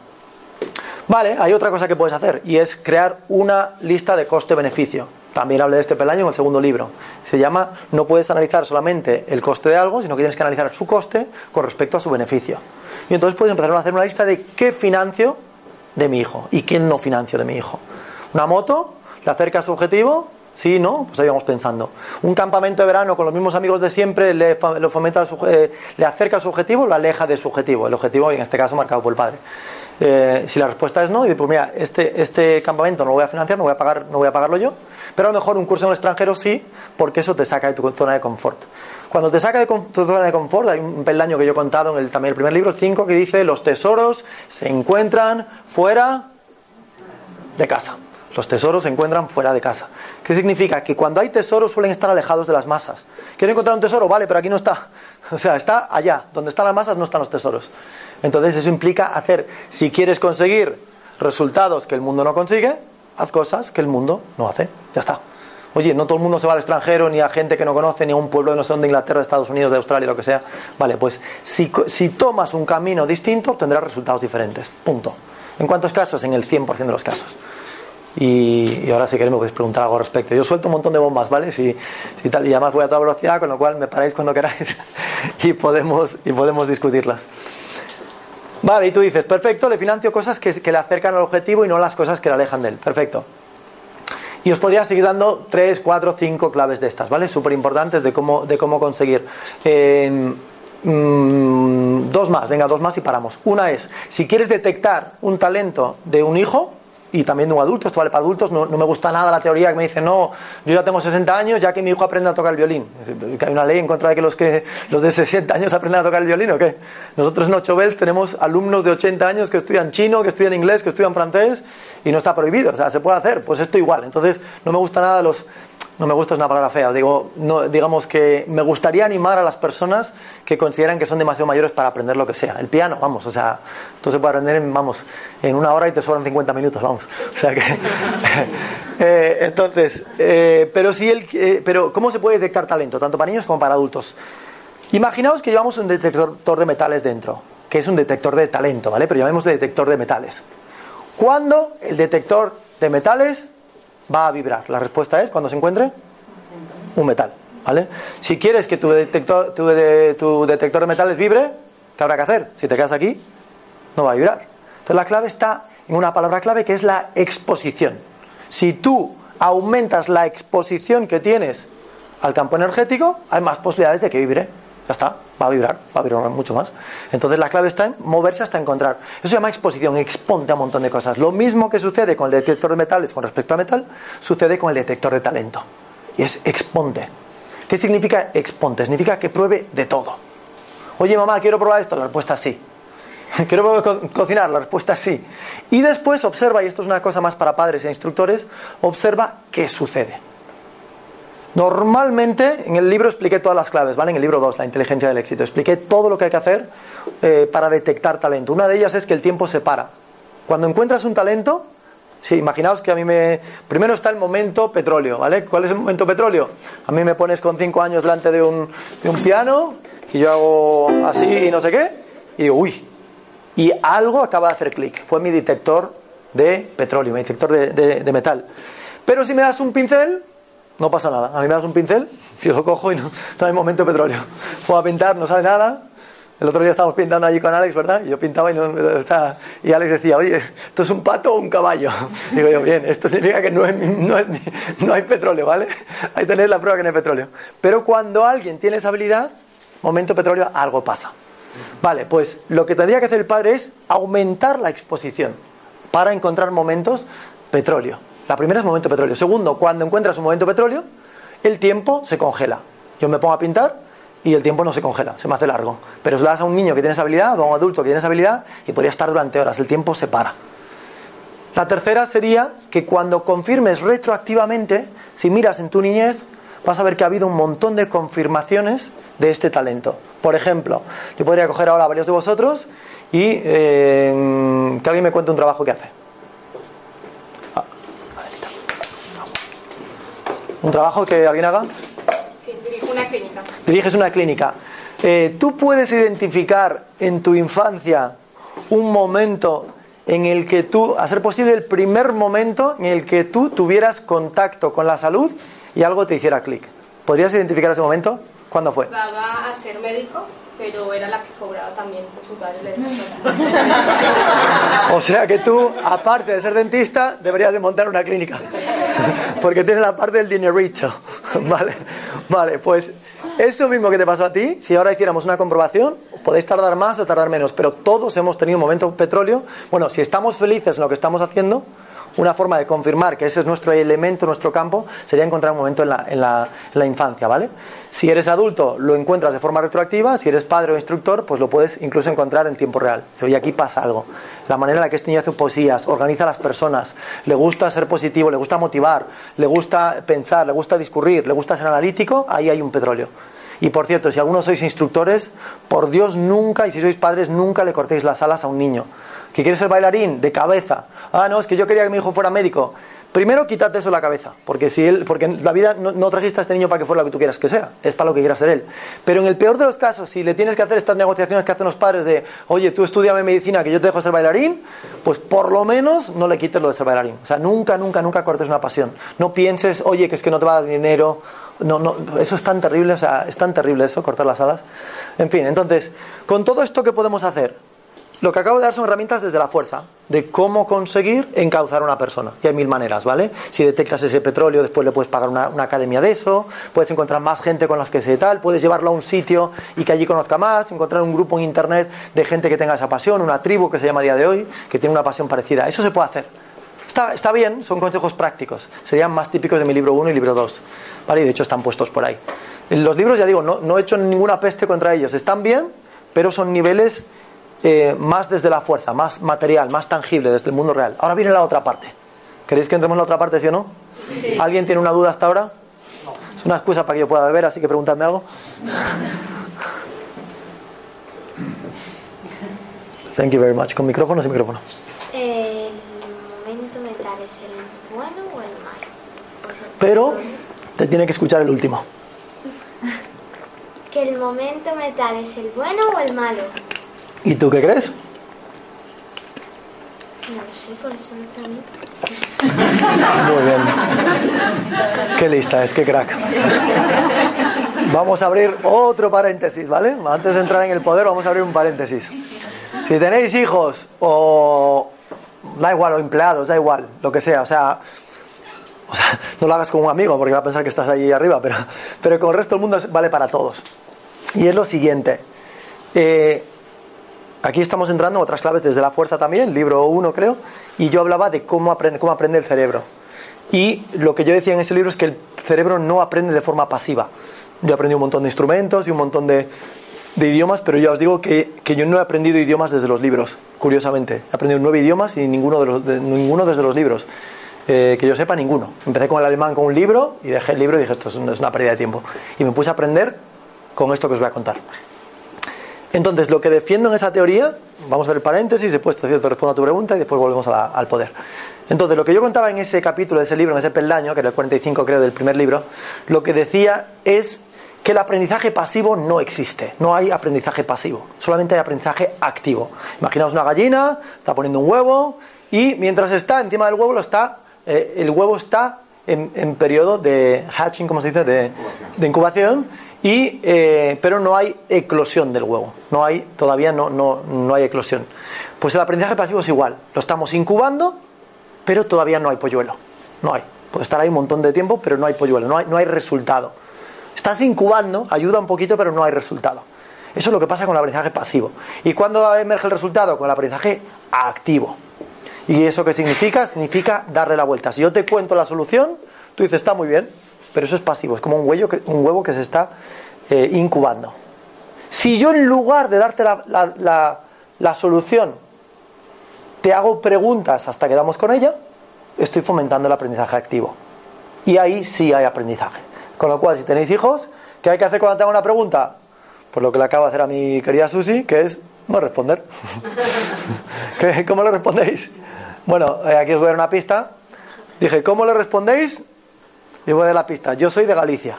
Vale, hay otra cosa que puedes hacer y es crear una lista de coste-beneficio. También hablé de este peldaño en el segundo libro. Se llama No puedes analizar solamente el coste de algo, sino que tienes que analizar su coste con respecto a su beneficio. Y entonces puedes empezar a hacer una lista de qué financio de mi hijo y quién no financio de mi hijo. Una moto, le acerca a su objetivo, Sí, ¿no? Pues ahí vamos pensando. Un campamento de verano con los mismos amigos de siempre le, fomenta eh, le acerca a su objetivo, lo aleja de su objetivo. El objetivo, en este caso, marcado por el padre. Eh, si la respuesta es no, y pues mira, este, este campamento no lo voy a financiar, no voy a pagar, no voy a pagarlo yo, pero a lo mejor un curso en el extranjero sí, porque eso te saca de tu zona de confort. Cuando te saca de tu zona de confort, hay un peldaño que yo he contado en el, también el primer libro, 5, que dice los tesoros se encuentran fuera de casa. Los tesoros se encuentran fuera de casa. ¿Qué significa? Que cuando hay tesoros suelen estar alejados de las masas. ¿Quiero encontrar un tesoro? Vale, pero aquí no está. O sea, está allá. Donde están las masas no están los tesoros. Entonces eso implica hacer, si quieres conseguir resultados que el mundo no consigue, haz cosas que el mundo no hace. Ya está. Oye, no todo el mundo se va al extranjero, ni a gente que no conoce, ni a un pueblo de no sé dónde, de Inglaterra, de Estados Unidos, de Australia, lo que sea. Vale, pues si, si tomas un camino distinto, tendrás resultados diferentes. Punto. ¿En cuántos casos? En el 100% de los casos. Y, ahora si queréis me podéis preguntar algo al respecto. Yo suelto un montón de bombas, ¿vale? Si, si tal, y además voy a toda velocidad, con lo cual me paráis cuando queráis y podemos, y podemos discutirlas. Vale, y tú dices, perfecto, le financio cosas que, que le acercan al objetivo y no las cosas que le alejan de él. Perfecto. Y os podría seguir dando 3, 4, 5 claves de estas, ¿vale? Súper importantes de cómo, de cómo conseguir. Eh, mm, dos más, venga, dos más y paramos. Una es, si quieres detectar un talento de un hijo, y también de un adulto, esto vale para adultos, no, me gusta nada la teoría que me dice, no, yo ya tengo 60 años, ya que mi hijo aprenda a tocar el violín. ¿Que hay una ley en contra de que los, que los de 60 años aprendan a tocar el violín o qué? Nosotros en Ocho Bells tenemos alumnos de 80 años que estudian chino, que estudian inglés, que estudian francés y no está prohibido, o sea, se puede hacer, pues esto igual. Entonces, no me gusta nada los no me gusta es una palabra fea, digo, no, digamos que me gustaría animar a las personas que consideran que son demasiado mayores para aprender lo que sea. El piano, vamos, o sea, tú se puede aprender en, vamos, en una hora y te sobran 50 minutos, vamos. O sea que, eh, entonces, eh, pero sí, el, eh, pero ¿cómo se puede detectar talento, tanto para niños como para adultos? Imaginaos que llevamos un detector de metales dentro, que es un detector de talento, ¿vale? Pero llamémosle detector de metales. ¿Cuándo el detector de metales va a vibrar? La respuesta es cuando se encuentre un metal. ¿vale? Si quieres que tu detector, tu, tu detector de metales vibre, ¿qué habrá que hacer? Si te quedas aquí, no va a vibrar. Entonces la clave está en una palabra clave que es la exposición. Si tú aumentas la exposición que tienes al campo energético, hay más posibilidades de que vibre. Ya está, va a vibrar, va a vibrar mucho más. Entonces la clave está en moverse hasta encontrar. Eso se llama exposición, exponte a un montón de cosas. Lo mismo que sucede con el detector de metales con respecto a metal, sucede con el detector de talento. Y es exponte. ¿Qué significa exponte? Significa que pruebe de todo. Oye mamá, quiero probar esto. La respuesta es sí. ¿Quiero cocinar? La respuesta es sí. Y después observa, y esto es una cosa más para padres e instructores, observa qué sucede. Normalmente, en el libro expliqué todas las claves, ¿vale? En el libro 2, la inteligencia del éxito, expliqué todo lo que hay que hacer eh, para detectar talento. Una de ellas es que el tiempo se para. Cuando encuentras un talento, sí, imaginaos que a mí me... Primero está el momento petróleo, ¿vale? ¿Cuál es el momento petróleo? A mí me pones con 5 años delante de un, de un piano y yo hago así y no sé qué, y digo, uy, y algo acaba de hacer clic. Fue mi detector de petróleo, mi detector de, de metal. Pero si me das un pincel, no pasa nada. A mí me das un pincel, si lo cojo y no, hay momento petróleo. Puedo pintar, no sale nada. El otro día estábamos pintando allí con Alex, ¿verdad? Y yo pintaba y, no, está, y Alex decía, oye, ¿esto es un pato o un caballo? Digo yo, bien, esto significa que no, es, no, es, no hay petróleo, ¿vale? Ahí tenéis la prueba que no hay petróleo. Pero cuando alguien tiene esa habilidad, momento petróleo, algo pasa. Vale, pues lo que tendría que hacer el padre es aumentar la exposición para encontrar momentos petróleo. La primera es momento petróleo. Segundo, cuando encuentras un momento petróleo, el tiempo se congela. Yo me pongo a pintar y el tiempo no se congela, se me hace largo. Pero si lo das a un niño que tiene esa habilidad o a un adulto que tiene esa habilidad y podría estar durante horas, el tiempo se para. La tercera sería que cuando confirmes retroactivamente, si miras en tu niñez, vas a ver que ha habido un montón de confirmaciones de este talento. Por ejemplo, yo podría coger ahora a varios de vosotros y eh, que alguien me cuente un trabajo que hace. ¿Un trabajo que alguien haga? Sí, dirijo una clínica. Diriges una clínica. Eh, ¿Tú puedes identificar en tu infancia un momento en el que tú, a ser posible, el primer momento en el que tú tuvieras contacto con la salud y algo te hiciera clic? ¿Podrías identificar ese momento? ¿Cuándo fue? Jugaba a ser médico, pero era la que cobraba también, pues su padre O sea que tú, aparte de ser dentista, deberías de montar una clínica. Porque tienes la parte del dinerito. Vale, vale, pues eso mismo que te pasó a ti, si ahora hiciéramos una comprobación, podéis tardar más o tardar menos, pero todos hemos tenido un momento petróleo. Bueno, si estamos felices en lo que estamos haciendo, una forma de confirmar que ese es nuestro elemento, nuestro campo, sería encontrar un momento en la, infancia, ¿vale? Si eres adulto, lo encuentras de forma retroactiva, si eres padre o instructor, pues lo puedes incluso encontrar en tiempo real. Oye, aquí pasa algo. La manera en la que este niño hace poesías, organiza a las personas, le gusta ser positivo, le gusta motivar, le gusta pensar, le gusta discurrir, le gusta ser analítico, ahí hay un petróleo. Y por cierto, si algunos sois instructores, por Dios nunca, y si sois padres, nunca le cortéis las alas a un niño. ¿Que quiere ser bailarín? De cabeza. Ah, no, es que yo quería que mi hijo fuera médico. Primero, quítate eso de la cabeza, porque si él, porque la vida no, no, trajiste a este niño para que fuera lo que tú quieras que sea, es para lo que quieras ser él. Pero en el peor de los casos, si le tienes que hacer estas negociaciones que hacen los padres de, oye, tú estudiame medicina, que yo te dejo ser bailarín, pues por lo menos no le quites lo de ser bailarín. O sea, nunca, nunca, nunca cortes una pasión. No pienses, oye, que es que no te va a dar dinero. No, no, eso es tan terrible, o sea, es tan terrible eso, cortar las alas. En fin, entonces, con todo esto que podemos hacer, lo que acabo de dar son herramientas desde la fuerza, de cómo conseguir encauzar a una persona. Y hay mil maneras, ¿vale? Si detectas ese petróleo, después le puedes pagar una, una, academia de eso, puedes encontrar más gente con las que se tal, puedes llevarlo a un sitio y que allí conozca más, encontrar un grupo en internet de gente que tenga esa pasión, una tribu que se llama a día de hoy, que tiene una pasión parecida. Eso se puede hacer. Está, está bien, son consejos prácticos. Serían más típicos de mi libro 1 y libro 2. ¿Vale? Y de hecho están puestos por ahí. Los libros, ya digo, no, no he hecho ninguna peste contra ellos. Están bien, pero son niveles eh, más desde la fuerza, más material, más tangible, desde el mundo real. Ahora viene la otra parte. ¿Queréis que entremos en la otra parte, sí o no? Sí. ¿Alguien tiene una duda hasta ahora? No. Es una excusa para que yo pueda beber, así que preguntadme algo. Thank you very much. ¿Con micrófono o sin micrófono? ¿El momento mental es el bueno o el malo? Pues el Pero te tiene que escuchar el último. ¿Que el momento mental es el bueno o el malo? ¿Y tú qué crees? No sé, por eso. Muy bien. Qué lista es, qué crack. Vamos a abrir otro paréntesis, ¿vale? Antes de entrar en el poder, vamos a abrir un paréntesis. Si tenéis hijos o da igual, o empleados, da igual, lo que sea, o sea, o sea, no lo hagas con un amigo porque va a pensar que estás ahí arriba, pero, pero con el resto del mundo vale para todos. Y es lo siguiente. Eh, Aquí estamos entrando en otras claves desde la fuerza también, libro 1 creo, y yo hablaba de cómo aprende, cómo aprende el cerebro. Y lo que yo decía en ese libro es que el cerebro no aprende de forma pasiva. Yo aprendí un montón de instrumentos y un montón de, de idiomas, pero ya os digo que, que, yo no he aprendido idiomas desde los libros, curiosamente. He aprendido nueve idiomas y ninguno, de los, ninguno desde los libros. Eh, que yo sepa, ninguno. Empecé con el alemán con un libro y dejé el libro y dije, esto es una, es una pérdida de tiempo. Y me puse a aprender con esto que os voy a contar. Entonces, lo que defiendo en esa teoría, vamos a ver paréntesis, después te respondo a tu pregunta y después volvemos a la, al poder. Entonces, lo que yo contaba en ese capítulo de ese libro, en ese peldaño, que era el 45 creo del primer libro, lo que decía es que el aprendizaje pasivo no existe, no hay aprendizaje pasivo, solamente hay aprendizaje activo. Imaginaos una gallina, está poniendo un huevo y mientras está encima del huevo, lo está, eh, el huevo está en, periodo de hatching, como se dice, de incubación y, eh, pero no hay eclosión del huevo. No hay, todavía no, no, no hay eclosión. Pues el aprendizaje pasivo es igual. Lo estamos incubando, pero todavía no hay polluelo. No hay. Puede estar ahí un montón de tiempo, pero no hay polluelo, no hay, no hay resultado. Estás incubando, ayuda un poquito, pero no hay resultado. Eso es lo que pasa con el aprendizaje pasivo. ¿Y cuándo emerge el resultado? Con el aprendizaje activo. ¿Y eso qué significa? Significa darle la vuelta. Si yo te cuento la solución, tú dices, está muy bien, pero eso es pasivo, es como un huevo que, un huevo que se está eh, incubando. Si yo en lugar de darte la, la- la- la solución, te hago preguntas hasta que damos con ella, estoy fomentando el aprendizaje activo. Y ahí sí hay aprendizaje. Con lo cual, si tenéis hijos, ¿qué hay que hacer cuando te hago una pregunta? Pues lo que le acabo de hacer a mi querida Susi, que es no responder. ¿Qué- ¿Cómo le respondéis? Bueno, eh, aquí os voy a dar una pista. Dije, ¿cómo le respondéis? Y voy a dar la pista. Yo soy de Galicia.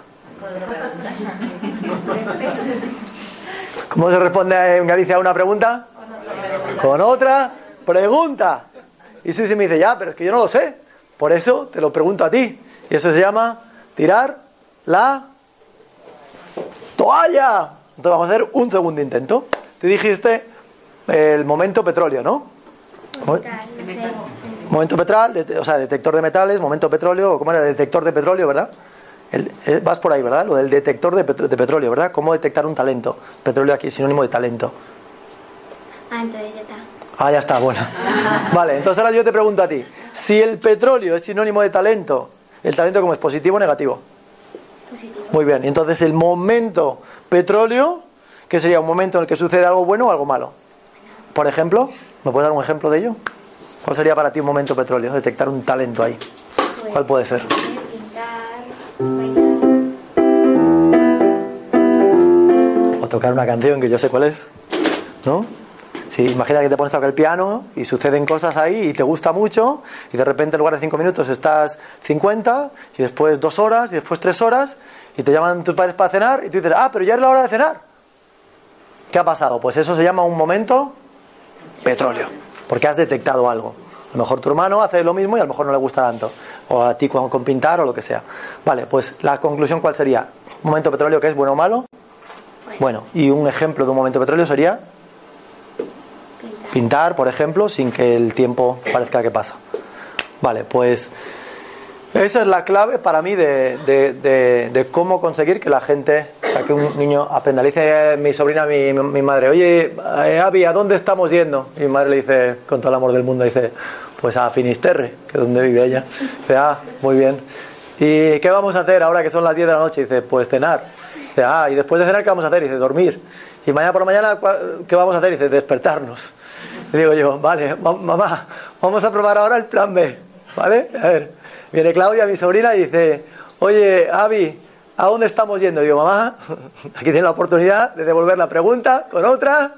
¿Cómo se responde en Galicia a una pregunta? Con otra pregunta. Y Susi me dice, ya, pero es que yo no lo sé. Por eso te lo pregunto a ti. Y eso se llama tirar la toalla. Entonces vamos a hacer un segundo intento. Tú dijiste el momento petróleo, ¿no? Sé. Momento petrol, de- o sea, detector de metales, momento petróleo, o ¿cómo era? Detector de petróleo, ¿verdad? El- eh, vas por ahí, ¿verdad? Lo del detector de, petro- de petróleo, ¿verdad? ¿Cómo detectar un talento? Petróleo aquí es sinónimo de talento. Ah, entonces ya está. Ah, ya está, bueno. Vale, entonces ahora yo te pregunto a ti. Si el petróleo es sinónimo de talento, ¿el talento como es positivo o negativo? Positivo. Muy bien, entonces el momento petróleo, que sería un momento en el que sucede algo bueno o algo malo. Por ejemplo, ¿me puedes dar un ejemplo de ello? ¿Cuál sería para ti un momento petróleo? Detectar un talento ahí. ¿Cuál puede ser? O tocar una canción que yo sé cuál es. ¿No? Si imagina que te pones a tocar el piano y suceden cosas ahí y te gusta mucho y de repente en lugar de cinco minutos estás 50 y después dos horas y después tres horas y te llaman tus padres para cenar y tú dices, ah, pero ya es la hora de cenar. ¿Qué ha pasado? Pues eso se llama un momento petróleo, porque has detectado algo. A lo mejor tu hermano hace lo mismo y a lo mejor no le gusta tanto. O a ti con, con pintar o lo que sea. Vale, pues la conclusión cuál sería? Un momento petróleo que es bueno o malo. Bueno, y un ejemplo de un momento petróleo sería Pintar. pintar, por ejemplo, sin que el tiempo parezca que pasa. Vale, pues esa es la clave para mí de, de- de- cómo conseguir que la gente, que un niño aprenda. Le dice mi sobrina a mi, madre, oye, eh, Avi, ¿a dónde estamos yendo? Y mi madre le dice, con todo el amor del mundo, dice, pues a Finisterre, que es donde vive ella. Dice, ah, muy bien. ¿Y qué vamos a hacer ahora que son las 10 de la noche? Dice, pues cenar. Dice, ah, y después de cenar, ¿qué vamos a hacer? Dice, dormir. Y mañana por la mañana, ¿cuál- ¿qué vamos a hacer? Dice, despertarnos. Y digo yo, vale, ma- mamá, vamos a probar ahora el plan B, ¿vale? A ver, viene Claudia, mi sobrina, y dice, oye, Avi, ¿a dónde estamos yendo? Digo, mamá, aquí tiene la oportunidad de devolver la pregunta con otra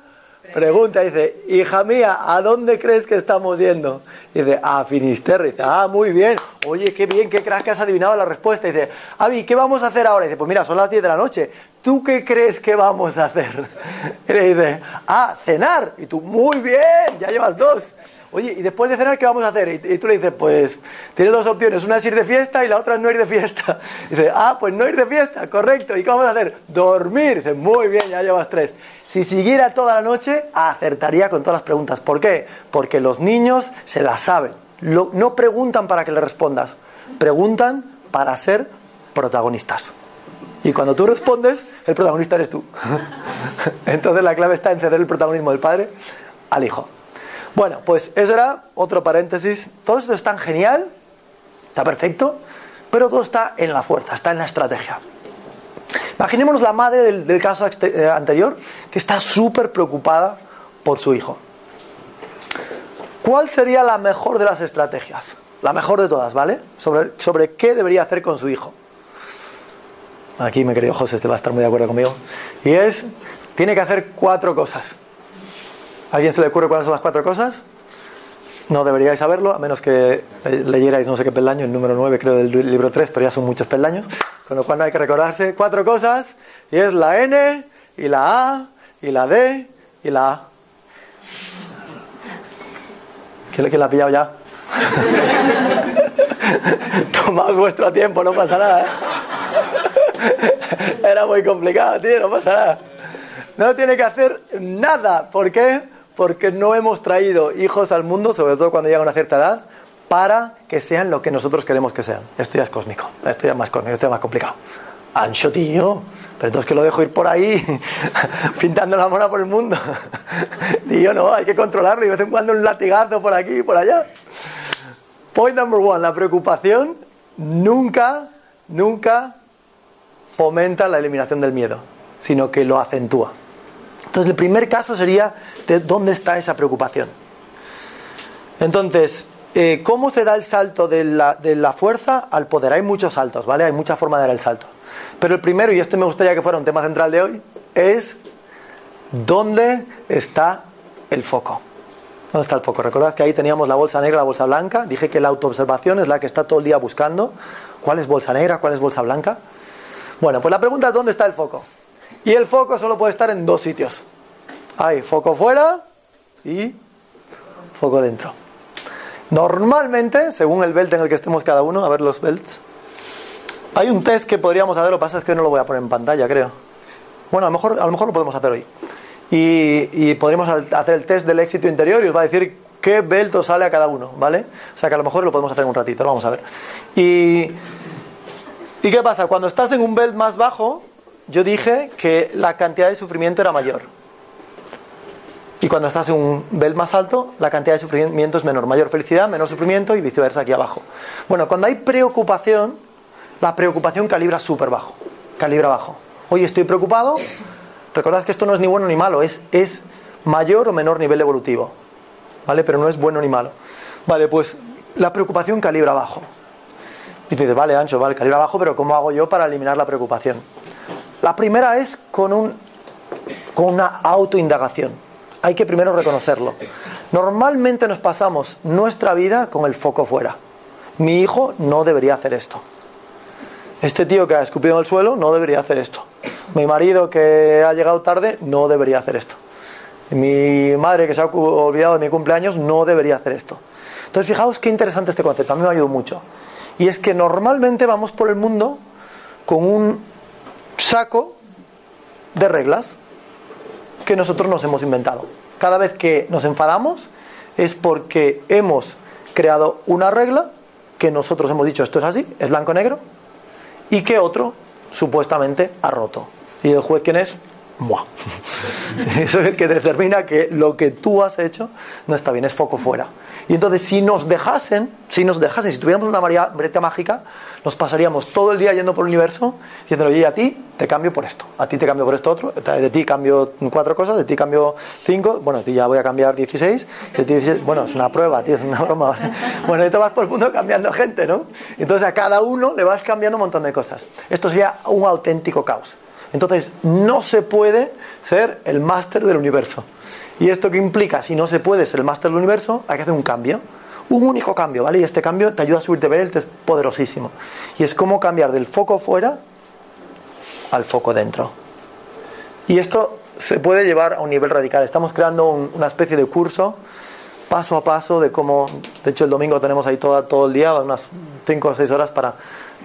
pregunta. Dice, hija mía, ¿a dónde crees que estamos yendo? Dice, a Finisterre. Dice, ah, muy bien. Oye, qué bien, qué crack que has adivinado la respuesta. Dice, Avi, ¿qué vamos a hacer ahora? Dice, pues mira, son las 10 de la noche. ¿Tú qué crees que vamos a hacer? Y le dice, ah, cenar. Y tú, muy bien, ya llevas dos. Oye, ¿y después de cenar qué vamos a hacer? Y, tú le dices, pues tienes dos opciones, una es ir de fiesta y la otra es no ir de fiesta. Y dice, ah, pues no ir de fiesta, correcto. ¿Y qué vamos a hacer? Dormir. Dice, muy bien, ya llevas tres. Si siguiera toda la noche, acertaría con todas las preguntas. ¿Por qué? Porque los niños se las saben. No preguntan para que le respondas, preguntan para ser protagonistas. Y cuando tú respondes, el protagonista eres tú. Entonces la clave está en ceder el protagonismo del padre al hijo. Bueno, pues eso era otro paréntesis. Todo esto es tan genial, está perfecto, pero todo está en la fuerza, está en la estrategia. Imaginémonos la madre del, caso eh, anterior que está súper preocupada por su hijo. ¿Cuál sería la mejor de las estrategias? La mejor de todas, ¿vale? Sobre, sobre qué debería hacer con su hijo. Aquí mi querido José, este va a estar muy de acuerdo conmigo. Y es, tiene que hacer cuatro cosas. ¿A alguien se le ocurre cuáles son las cuatro cosas? No deberíais saberlo, a menos que le- leyerais no sé qué peldaño, el número 9 creo del libro 3, pero ya son muchos peldaños. Con lo cual no hay que recordarse cuatro cosas, y es la N, y la A, y la D, y la A. ¿Quién, quién la ha pillado ya? Tomad vuestro tiempo, no pasa nada. ¿eh? Era muy complicado, tío, no pasa nada. No tiene que hacer nada. ¿Por qué? Porque no hemos traído hijos al mundo, sobre todo cuando llegan a una cierta edad, para que sean lo que nosotros queremos que sean. Esto ya es cósmico, esto ya es más cósmico, esto ya es más complicado. Ancho, tío, Pero entonces que lo dejo ir por ahí pintando la mona por el mundo. yo no, hay que controlarlo y de vez en cuando un latigazo por aquí y por allá. Point number one, la preocupación nunca, nunca fomenta la eliminación del miedo, sino que lo acentúa. Entonces el primer caso sería de dónde está esa preocupación. Entonces, eh, ¿cómo se da el salto de la, de la fuerza al poder? Hay muchos saltos, ¿vale? Hay mucha forma de dar el salto. Pero el primero, y este me gustaría que fuera un tema central de hoy, es dónde está el foco. ¿Dónde está el foco? Recordad que ahí teníamos la bolsa negra, la bolsa blanca. Dije que la autoobservación es la que está todo el día buscando cuál es bolsa negra, cuál es bolsa blanca. Bueno, pues la pregunta es dónde está el foco. Y el foco solo puede estar en dos sitios. Hay foco fuera y foco dentro. Normalmente, según el belt en el que estemos cada uno, a ver los belts, hay un test que podríamos hacer, lo que pasa es que no lo voy a poner en pantalla, creo. Bueno, a lo mejor, a lo, mejor lo podemos hacer hoy. Y, y podríamos hacer el test del éxito interior y os va a decir qué belt os sale a cada uno, ¿vale? O sea que a lo mejor lo podemos hacer en un ratito, vamos a ver. ¿Y qué pasa? Cuando estás en un belt más bajo, yo dije que la cantidad de sufrimiento era mayor. Y cuando estás en un belt más alto, la cantidad de sufrimiento es menor. Mayor felicidad, menor sufrimiento y viceversa aquí abajo. Bueno, cuando hay preocupación, la preocupación calibra súper bajo. Calibra bajo. Oye, estoy preocupado. Recordad que esto no es ni bueno ni malo, es, es mayor o menor nivel evolutivo. ¿Vale? Pero no es bueno ni malo. Vale, pues la preocupación calibra bajo. Y tú dices, vale, Ancho, vale, calibra bajo, pero ¿cómo hago yo para eliminar la preocupación? La primera es con, un, con una autoindagación. Hay que primero reconocerlo. Normalmente nos pasamos nuestra vida con el foco fuera. Mi hijo no debería hacer esto. Este tío que ha escupido en el suelo no debería hacer esto. Mi marido que ha llegado tarde no debería hacer esto. Mi madre que se ha olvidado de mi cumpleaños no debería hacer esto. Entonces, fijaos qué interesante este concepto. A mí me ha ayudado mucho. Y es que normalmente vamos por el mundo con un saco de reglas que nosotros nos hemos inventado. Cada vez que nos enfadamos es porque hemos creado una regla que nosotros hemos dicho esto es así, es blanco-negro, y que otro supuestamente ha roto. ¿Y el juez quién es? Buah. Eso es el que determina que lo que tú has hecho no está bien, es foco fuera. Y entonces, si nos dejasen, si nos dejasen, si tuviéramos una varita mágica, nos pasaríamos todo el día yendo por el universo diciendo, oye, a ti te cambio por esto, a ti te cambio por esto otro, de ti cambio cuatro cosas, de ti cambio cinco, bueno, de ti ya voy a cambiar 16, de ti 16, bueno, es una prueba, tío, es una broma. Bueno, y te vas por el mundo cambiando gente, ¿no? Entonces a cada uno le vas cambiando un montón de cosas. Esto sería un auténtico caos. Entonces, no se puede ser el máster del universo. ¿Y esto qué implica? Si no se puede ser el máster del universo, hay que hacer un cambio. Un único cambio, ¿vale? Y este cambio te ayuda a subirte de es poderosísimo. Y es como cambiar del foco fuera al foco dentro. Y esto se puede llevar a un nivel radical. Estamos creando una especie de curso paso a paso de cómo, de hecho el domingo tenemos ahí todo, todo el día, unas 5 o 6 horas para,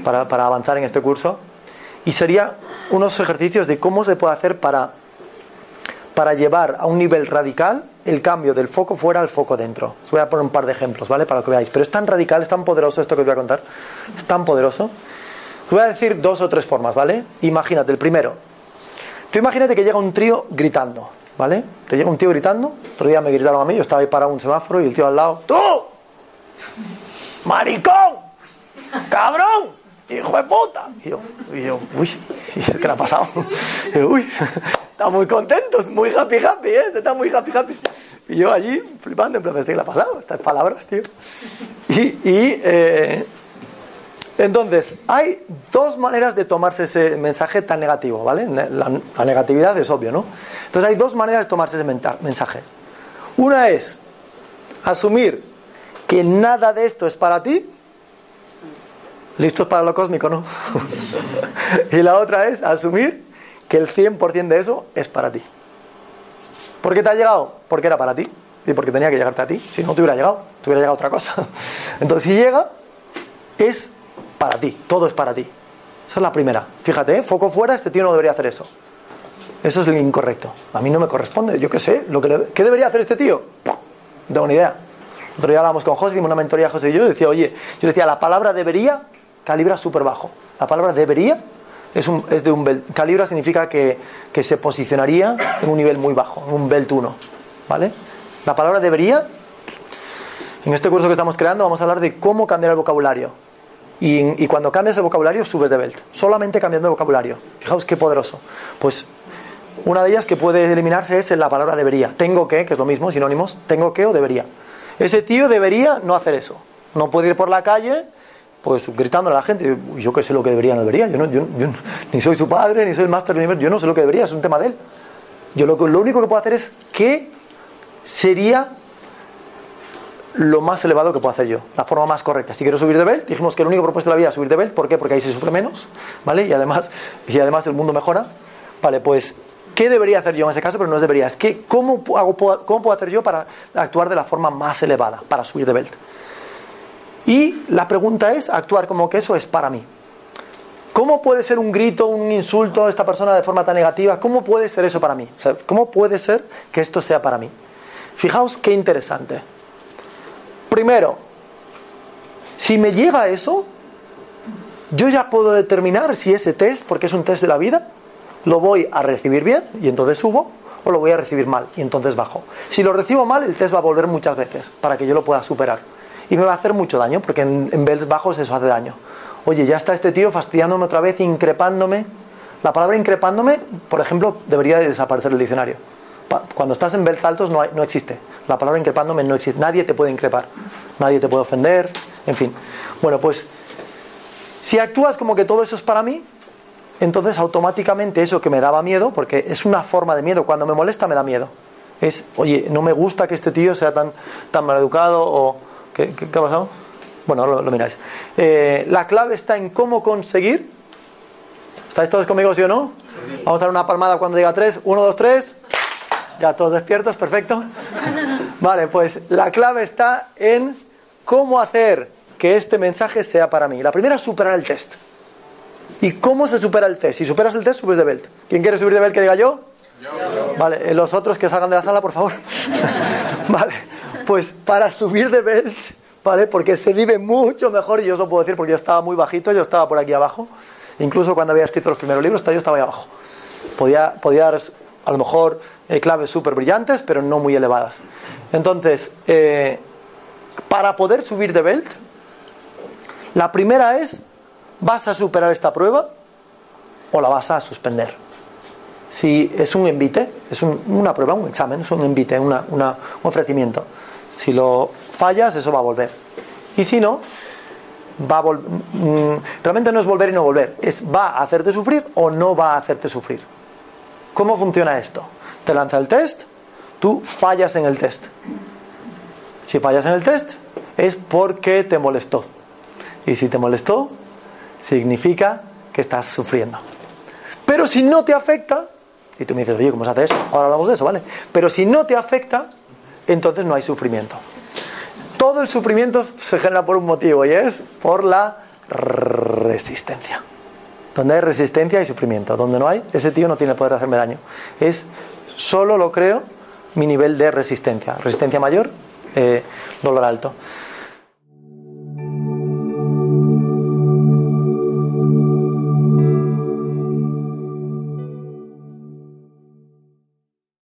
para, para avanzar en este curso. Y sería unos ejercicios de cómo se puede hacer para para llevar a un nivel radical el cambio del foco fuera al foco dentro. Os voy a poner un par de ejemplos, ¿vale? Para que veáis. Pero es tan radical, es tan poderoso esto que os voy a contar. Es tan poderoso. Os voy a decir dos o tres formas, ¿vale? Imagínate, el primero. Tú imagínate que llega un trío gritando, ¿vale? Te llega un tío gritando. Otro día me gritaron a mí, yo estaba ahí parado un semáforo y el tío al lado. ¡Tú! ¡Maricón! ¡Cabrón! hijo de puta. Y yo, y yo uy, ¿qué le ha pasado? Y yo, uy, está muy contento, muy happy, happy, ¿eh? Está muy happy, happy. Y yo allí, flipando, en plan, ¿qué le ha pasado? Estas palabras, tío. Y, y eh, entonces, hay dos maneras de tomarse ese mensaje tan negativo, ¿vale? La, negatividad es obvio, ¿no? Entonces, hay dos maneras de tomarse ese mensaje. Una es asumir que nada de esto es para ti listos para lo cósmico, ¿no? y la otra es asumir que el 100% de eso es para ti. ¿Por qué te ha llegado? Porque era para ti y porque tenía que llegarte a ti. Si no te hubiera llegado, te hubiera llegado otra cosa. Entonces, si llega, es para ti, todo es para ti. Esa es la primera. Fíjate, ¿eh? foco fuera, este tío no debería hacer eso. Eso es el incorrecto. A mí no me corresponde. Yo qué sé, lo que ¿qué debería hacer este tío? No tengo ni idea. Otro día hablábamos con José, una mentoría José y yo, decía, oye, yo decía, la palabra debería calibra súper bajo. La palabra debería Es, de un belt. Calibra significa que, que se posicionaría en un nivel muy bajo, en un belt 1. ¿Vale? La palabra debería, en este curso que estamos creando, vamos a hablar de cómo cambiar el vocabulario. Y, y cuando cambias el vocabulario, subes de belt. Solamente cambiando el vocabulario. Fijaos qué poderoso. Pues una de ellas que puede eliminarse es la palabra debería. Tengo que, que es lo mismo, sinónimos, tengo que o debería. Ese tío debería no hacer eso. No puede ir por la calle pues gritando a la gente, yo qué sé lo que debería, no debería, yo, no, yo, ni soy su padre, ni soy el máster del universo, yo no sé lo que debería, es un tema de él. Yo lo, lo único que puedo hacer es qué sería lo más elevado que puedo hacer yo, la forma más correcta. Si quiero subir de belt, dijimos que el único propuesto de la vida es subir de belt, ¿por qué? Porque ahí se sufre menos, ¿vale? Y además, y además el mundo mejora, ¿vale? Pues, ¿qué debería hacer yo en ese caso? Pero no es debería, es que, ¿cómo, hago, ¿cómo puedo hacer yo para actuar de la forma más elevada, para subir de belt? Y la pregunta es actuar como que eso es para mí. ¿Cómo puede ser un grito, un insulto a esta persona de forma tan negativa? ¿Cómo puede ser eso para mí? ¿Cómo puede ser que esto sea para mí? Fijaos qué interesante. Primero, si me llega eso, yo ya puedo determinar si ese test, porque es un test de la vida, lo voy a recibir bien y entonces subo, o lo voy a recibir mal y entonces bajo. Si lo recibo mal, el test va a volver muchas veces para que yo lo pueda superar y me va a hacer mucho daño, porque en, en belts bajos eso hace daño. Oye, ya está este tío fastidiándome otra vez, increpándome. La palabra increpándome, por ejemplo, debería de desaparecer del diccionario. Cuando estás en belts altos no, hay, no existe. La palabra increpándome no existe. Nadie te puede increpar. Nadie te puede ofender. En fin. Bueno, pues si actúas como que todo eso es para mí, entonces automáticamente eso que me daba miedo, porque es una forma de miedo, cuando me molesta me da miedo. Es, oye, no me gusta que este tío sea tan, tan mal educado o ¿Qué, qué, qué ha pasado? Bueno, lo, lo miráis. Eh, la clave está en cómo conseguir. ¿Estáis todos conmigo, sí o no? Vamos a dar una palmada cuando diga tres. Uno, dos, tres. Ya todos despiertos, perfecto. Vale, pues la clave está en cómo hacer que este mensaje sea para mí. La primera es superar el test. ¿Y cómo se supera el test? Si superas el test, subes de belt. ¿Quién quiere subir de belt que diga yo? yo. Vale, eh, los otros que salgan de la sala, por favor. vale. Pues para subir de belt, ¿vale? Porque se vive mucho mejor, y yo os lo puedo decir porque yo estaba muy bajito, yo estaba por aquí abajo. Incluso cuando había escrito los primeros libros, yo estaba ahí abajo. Podía, podía dar a lo mejor eh, claves súper brillantes, pero no muy elevadas. Entonces, eh, para poder subir de belt, la primera es, ¿vas a superar esta prueba o la vas a suspender? Si es un envite, es un, una prueba, un examen, es un envite, una, una, un ofrecimiento. Si lo fallas, eso va a volver. Y si no, va a vol realmente no es volver y no volver, es va a hacerte sufrir o no va a hacerte sufrir. ¿Cómo funciona esto? Te lanza el test, tú fallas en el test. Si fallas en el test, es porque te molestó. Y si te molestó, significa que estás sufriendo. Pero si no te afecta, y tú me dices, oye, ¿cómo se hace eso? Ahora hablamos de eso, ¿vale? Pero si no te afecta, entonces no hay sufrimiento. Todo el sufrimiento se genera por un motivo y es por la resistencia. Donde hay resistencia hay sufrimiento. Donde no hay, ese tío no tiene poder de hacerme daño. Es solo lo creo mi nivel de resistencia. Resistencia mayor, eh, dolor alto.